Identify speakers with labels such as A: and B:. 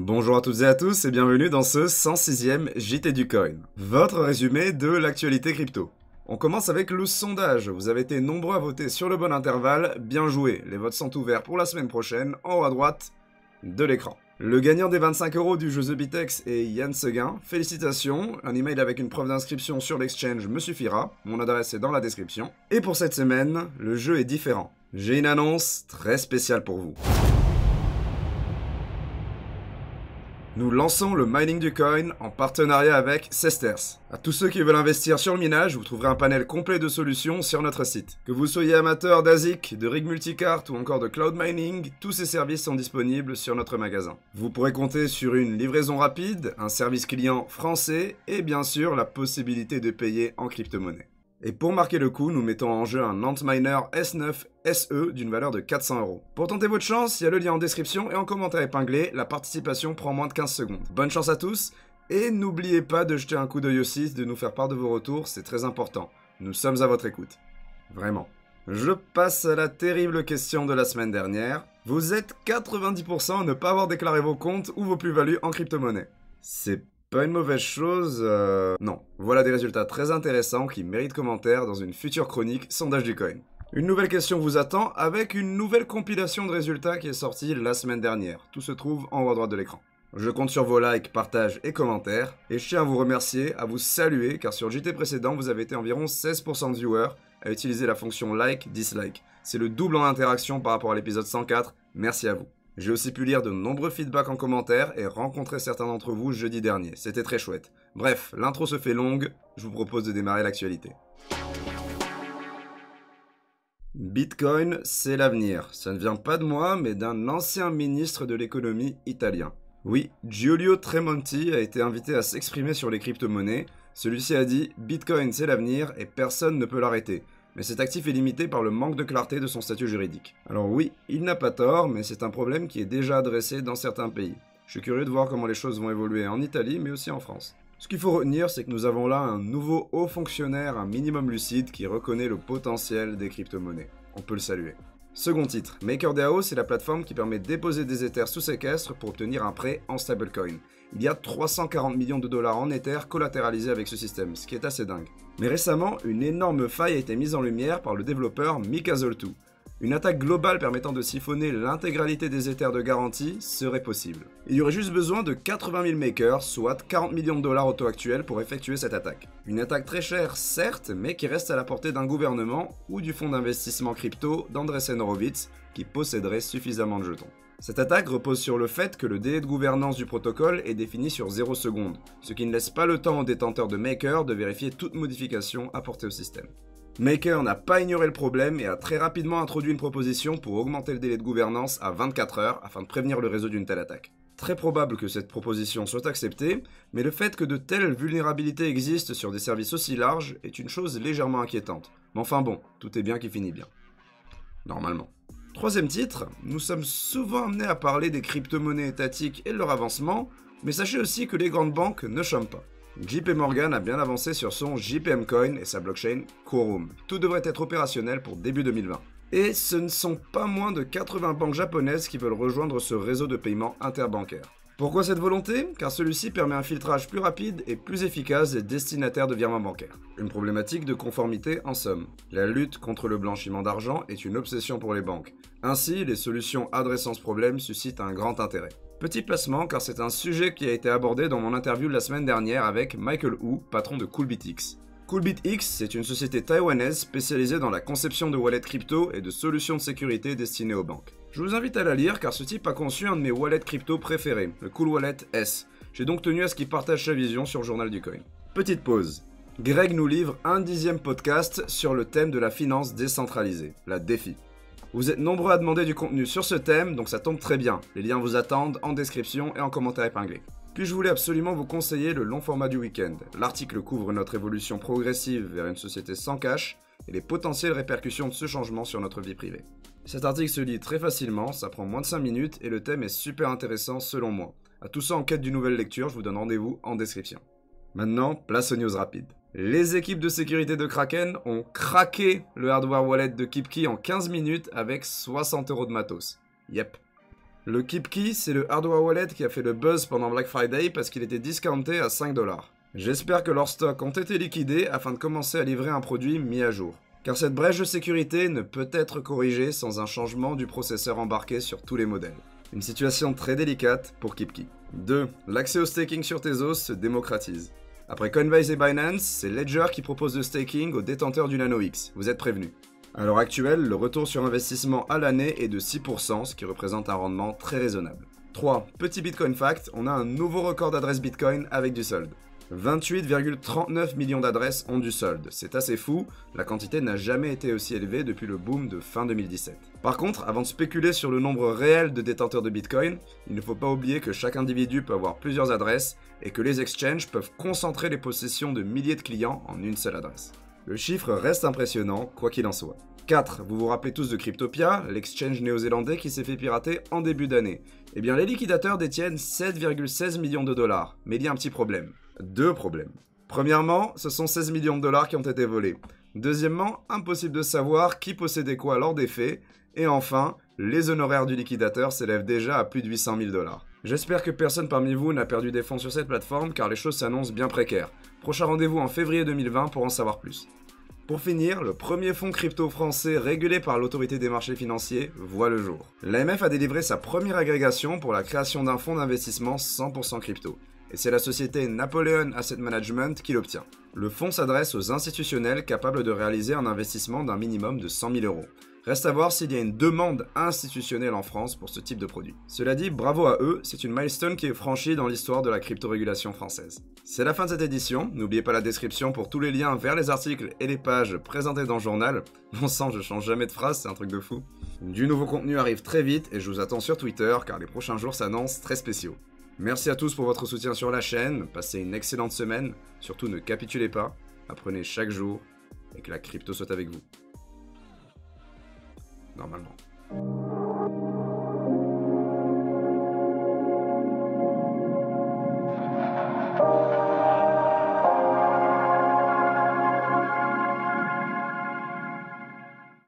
A: Bonjour à toutes et à tous et bienvenue dans ce 106e JT du Coin, votre résumé de l'actualité crypto. On commence avec le sondage. Vous avez été nombreux à voter sur le bon intervalle. Bien joué. Les votes sont ouverts pour la semaine prochaine, en haut à droite de l'écran. Le gagnant des 25 euros du jeu The Bitex est Yann Seguin. Félicitations. Un email avec une preuve d'inscription sur l'exchange me suffira. Mon adresse est dans la description. Et pour cette semaine, le jeu est différent. J'ai une annonce très spéciale pour vous. Nous lançons le mining du coin en partenariat avec Sesters. À tous ceux qui veulent investir sur le minage, vous trouverez un panel complet de solutions sur notre site. Que vous soyez amateur d'ASIC, de rig multicart ou encore de cloud mining, tous ces services sont disponibles sur notre magasin. Vous pourrez compter sur une livraison rapide, un service client français et bien sûr la possibilité de payer en crypto-monnaie. Et pour marquer le coup, nous mettons en jeu un Antminer S9 SE d'une valeur de 400 euros. Pour tenter votre chance, il y a le lien en description et en commentaire épinglé, la participation prend moins de 15 secondes. Bonne chance à tous, et n'oubliez pas de jeter un coup d'œil aussi, de nous faire part de vos retours, c'est très important. Nous sommes à votre écoute. Vraiment. Je passe à la terrible question de la semaine dernière. Vous êtes 90% à ne pas avoir déclaré vos comptes ou vos plus-values en crypto-monnaie. C'est pas une mauvaise chose, euh... non. Voilà des résultats très intéressants qui méritent commentaire dans une future chronique Sondage du Coin. Une nouvelle question vous attend avec une nouvelle compilation de résultats qui est sortie la semaine dernière. Tout se trouve en haut à droite de l'écran. Je compte sur vos likes, partages et commentaires, et je tiens à vous remercier, à vous saluer, car sur JT précédent, vous avez été environ 16% de viewers à utiliser la fonction like, dislike. C'est le double en interaction par rapport à l'épisode 104, merci à vous. J'ai aussi pu lire de nombreux feedbacks en commentaire et rencontrer certains d'entre vous jeudi dernier. C'était très chouette. Bref, l'intro se fait longue, je vous propose de démarrer l'actualité. Bitcoin, c'est l'avenir. Ça ne vient pas de moi, mais d'un ancien ministre de l'économie italien. Oui, Giulio Tremonti a été invité à s'exprimer sur les crypto-monnaies. Celui-ci a dit Bitcoin, c'est l'avenir et personne ne peut l'arrêter mais cet actif est limité par le manque de clarté de son statut juridique. Alors oui, il n'a pas tort, mais c'est un problème qui est déjà adressé dans certains pays. Je suis curieux de voir comment les choses vont évoluer en Italie, mais aussi en France. Ce qu'il faut retenir, c'est que nous avons là un nouveau haut fonctionnaire, un minimum lucide, qui reconnaît le potentiel des crypto-monnaies. On peut le saluer. Second titre, MakerDAO, c'est la plateforme qui permet de déposer des Ethers sous séquestre pour obtenir un prêt en stablecoin. Il y a 340 millions de dollars en Ethers collatéralisés avec ce système, ce qui est assez dingue. Mais récemment, une énorme faille a été mise en lumière par le développeur Mikazol2. Une attaque globale permettant de siphonner l'intégralité des Ethers de garantie serait possible. Il y aurait juste besoin de 80 000 makers, soit 40 millions de dollars au taux actuel pour effectuer cette attaque. Une attaque très chère, certes, mais qui reste à la portée d'un gouvernement ou du fonds d'investissement crypto d'Andresen Horowitz, qui posséderait suffisamment de jetons. Cette attaque repose sur le fait que le délai de gouvernance du protocole est défini sur 0 secondes, ce qui ne laisse pas le temps aux détenteurs de Maker de vérifier toute modification apportée au système. Maker n'a pas ignoré le problème et a très rapidement introduit une proposition pour augmenter le délai de gouvernance à 24 heures afin de prévenir le réseau d'une telle attaque. Très probable que cette proposition soit acceptée, mais le fait que de telles vulnérabilités existent sur des services aussi larges est une chose légèrement inquiétante. Mais enfin bon, tout est bien qui finit bien. Normalement. Troisième titre, nous sommes souvent amenés à parler des crypto-monnaies étatiques et de leur avancement, mais sachez aussi que les grandes banques ne chôment pas. JP Morgan a bien avancé sur son JPM Coin et sa blockchain Quorum. Tout devrait être opérationnel pour début 2020. Et ce ne sont pas moins de 80 banques japonaises qui veulent rejoindre ce réseau de paiement interbancaire. Pourquoi cette volonté Car celui-ci permet un filtrage plus rapide et plus efficace des destinataires de virements bancaires. Une problématique de conformité en somme. La lutte contre le blanchiment d'argent est une obsession pour les banques. Ainsi, les solutions adressant ce problème suscitent un grand intérêt. Petit placement car c'est un sujet qui a été abordé dans mon interview de la semaine dernière avec Michael Hu, patron de CoolBitX. CoolBitX, c'est une société taïwanaise spécialisée dans la conception de wallets crypto et de solutions de sécurité destinées aux banques. Je vous invite à la lire car ce type a conçu un de mes wallets crypto préférés, le Cool Wallet S. J'ai donc tenu à ce qu'il partage sa vision sur journal du coin. Petite pause. Greg nous livre un dixième podcast sur le thème de la finance décentralisée, la DeFi. Vous êtes nombreux à demander du contenu sur ce thème, donc ça tombe très bien. Les liens vous attendent en description et en commentaire épinglé. Puis je voulais absolument vous conseiller le long format du week-end. L'article couvre notre évolution progressive vers une société sans cash et les potentielles répercussions de ce changement sur notre vie privée. Cet article se lit très facilement, ça prend moins de 5 minutes et le thème est super intéressant selon moi. À tout ça en quête d'une nouvelle lecture, je vous donne rendez-vous en description. Maintenant, place aux news rapides. Les équipes de sécurité de Kraken ont craqué le hardware wallet de KeepKey en 15 minutes avec 60 euros de matos. Yep. Le KeepKey, c'est le hardware wallet qui a fait le buzz pendant Black Friday parce qu'il était discounté à 5 dollars. J'espère que leurs stocks ont été liquidés afin de commencer à livrer un produit mis à jour. Car cette brèche de sécurité ne peut être corrigée sans un changement du processeur embarqué sur tous les modèles. Une situation très délicate pour KeepKey. 2. L'accès au staking sur Tezos se démocratise. Après Coinbase et Binance, c'est Ledger qui propose le staking aux détenteurs du Nano X. Vous êtes prévenus. À l'heure actuelle, le retour sur investissement à l'année est de 6%, ce qui représente un rendement très raisonnable. 3. Petit Bitcoin Fact, on a un nouveau record d'adresses Bitcoin avec du solde. 28,39 millions d'adresses ont du solde. C'est assez fou, la quantité n'a jamais été aussi élevée depuis le boom de fin 2017. Par contre, avant de spéculer sur le nombre réel de détenteurs de Bitcoin, il ne faut pas oublier que chaque individu peut avoir plusieurs adresses et que les exchanges peuvent concentrer les possessions de milliers de clients en une seule adresse. Le chiffre reste impressionnant, quoi qu'il en soit. 4. Vous vous rappelez tous de Cryptopia, l'exchange néo-zélandais qui s'est fait pirater en début d'année. Eh bien, les liquidateurs détiennent 7,16 millions de dollars, mais il y a un petit problème. Deux problèmes. Premièrement, ce sont 16 millions de dollars qui ont été volés. Deuxièmement, impossible de savoir qui possédait quoi lors des faits. Et enfin, les honoraires du liquidateur s'élèvent déjà à plus de 800 000 dollars. J'espère que personne parmi vous n'a perdu des fonds sur cette plateforme car les choses s'annoncent bien précaires. Prochain rendez-vous en février 2020 pour en savoir plus. Pour finir, le premier fonds crypto français régulé par l'autorité des marchés financiers voit le jour. L'AMF a délivré sa première agrégation pour la création d'un fonds d'investissement 100% crypto et c'est la société Napoleon Asset Management qui l'obtient. Le fonds s'adresse aux institutionnels capables de réaliser un investissement d'un minimum de 100 000 euros. Reste à voir s'il y a une demande institutionnelle en France pour ce type de produit. Cela dit, bravo à eux, c'est une milestone qui est franchie dans l'histoire de la crypto-régulation française. C'est la fin de cette édition, n'oubliez pas la description pour tous les liens vers les articles et les pages présentés dans le journal. Bon sang, je change jamais de phrase, c'est un truc de fou. Du nouveau contenu arrive très vite et je vous attends sur Twitter car les prochains jours s'annoncent très spéciaux. Merci à tous pour votre soutien sur la chaîne, passez une excellente semaine, surtout ne capitulez pas, apprenez chaque jour et que la crypto soit avec vous. Normalement.